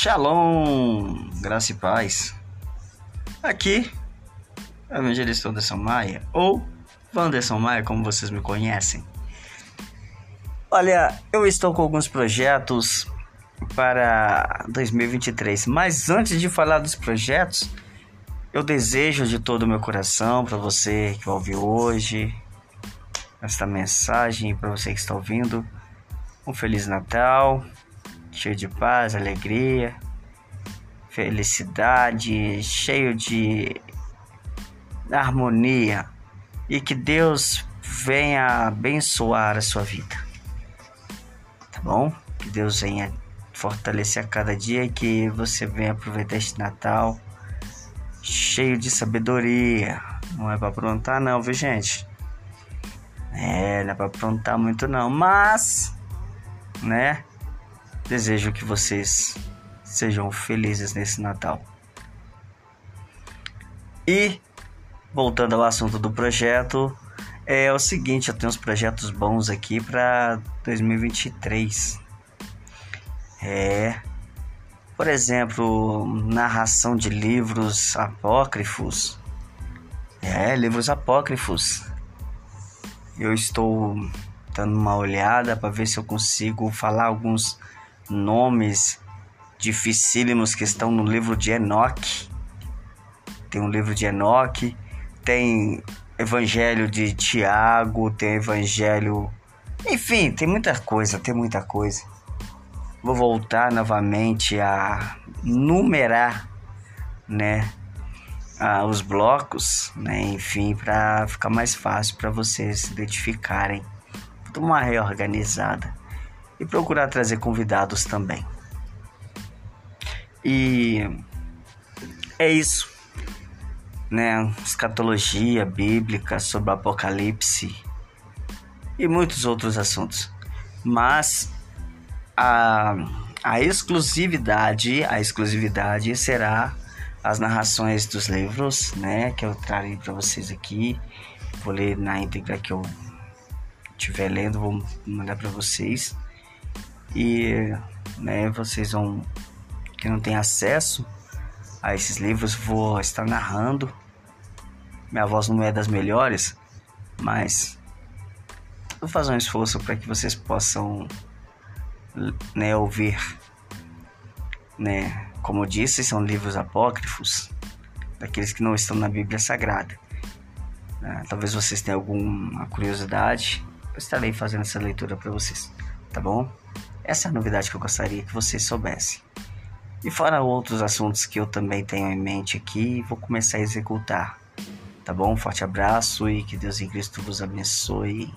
Shalom, graça e paz. Aqui evangelista Anderson Maia, ou Wanderson Maia, como vocês me conhecem. Olha, eu estou com alguns projetos para 2023, mas antes de falar dos projetos, eu desejo de todo o meu coração para você que ouvir hoje esta mensagem, para você que está ouvindo, um Feliz Natal, cheio de paz, alegria, felicidade, cheio de harmonia e que Deus venha abençoar a sua vida. Tá bom? Que Deus venha fortalecer a cada dia e que você venha aproveitar este Natal cheio de sabedoria. Não é para aprontar não, viu gente? É, não é para aprontar muito não, mas né? Desejo que vocês sejam felizes nesse Natal. E voltando ao assunto do projeto, é o seguinte, eu tenho uns projetos bons aqui para 2023. É, por exemplo, narração de livros apócrifos. É, livros apócrifos. Eu estou dando uma olhada para ver se eu consigo falar alguns nomes dificílimos que estão no livro de Enoque. Tem um livro de Enoque, tem Evangelho de Tiago, tem Evangelho. Enfim, tem muita coisa, tem muita coisa. Vou voltar novamente a numerar, né? os blocos, né? Enfim, para ficar mais fácil para vocês identificarem. Uma reorganizada e procurar trazer convidados também. E é isso, né? Escatologia bíblica sobre o Apocalipse e muitos outros assuntos. Mas a, a exclusividade, a exclusividade será as narrações dos livros, né? Que eu trarei para vocês aqui. Vou ler na íntegra que eu estiver lendo, vou mandar para vocês. E né, vocês vão que não tem acesso a esses livros, vou estar narrando. Minha voz não é das melhores, mas vou fazer um esforço para que vocês possam né, ouvir. Né? Como eu disse, são livros apócrifos, daqueles que não estão na Bíblia Sagrada. Né? Talvez vocês tenham alguma curiosidade eu estarei fazendo essa leitura para vocês, tá bom? Essa é a novidade que eu gostaria que vocês soubessem. E fora outros assuntos que eu também tenho em mente aqui, vou começar a executar. Tá bom? Forte abraço e que Deus em Cristo vos abençoe.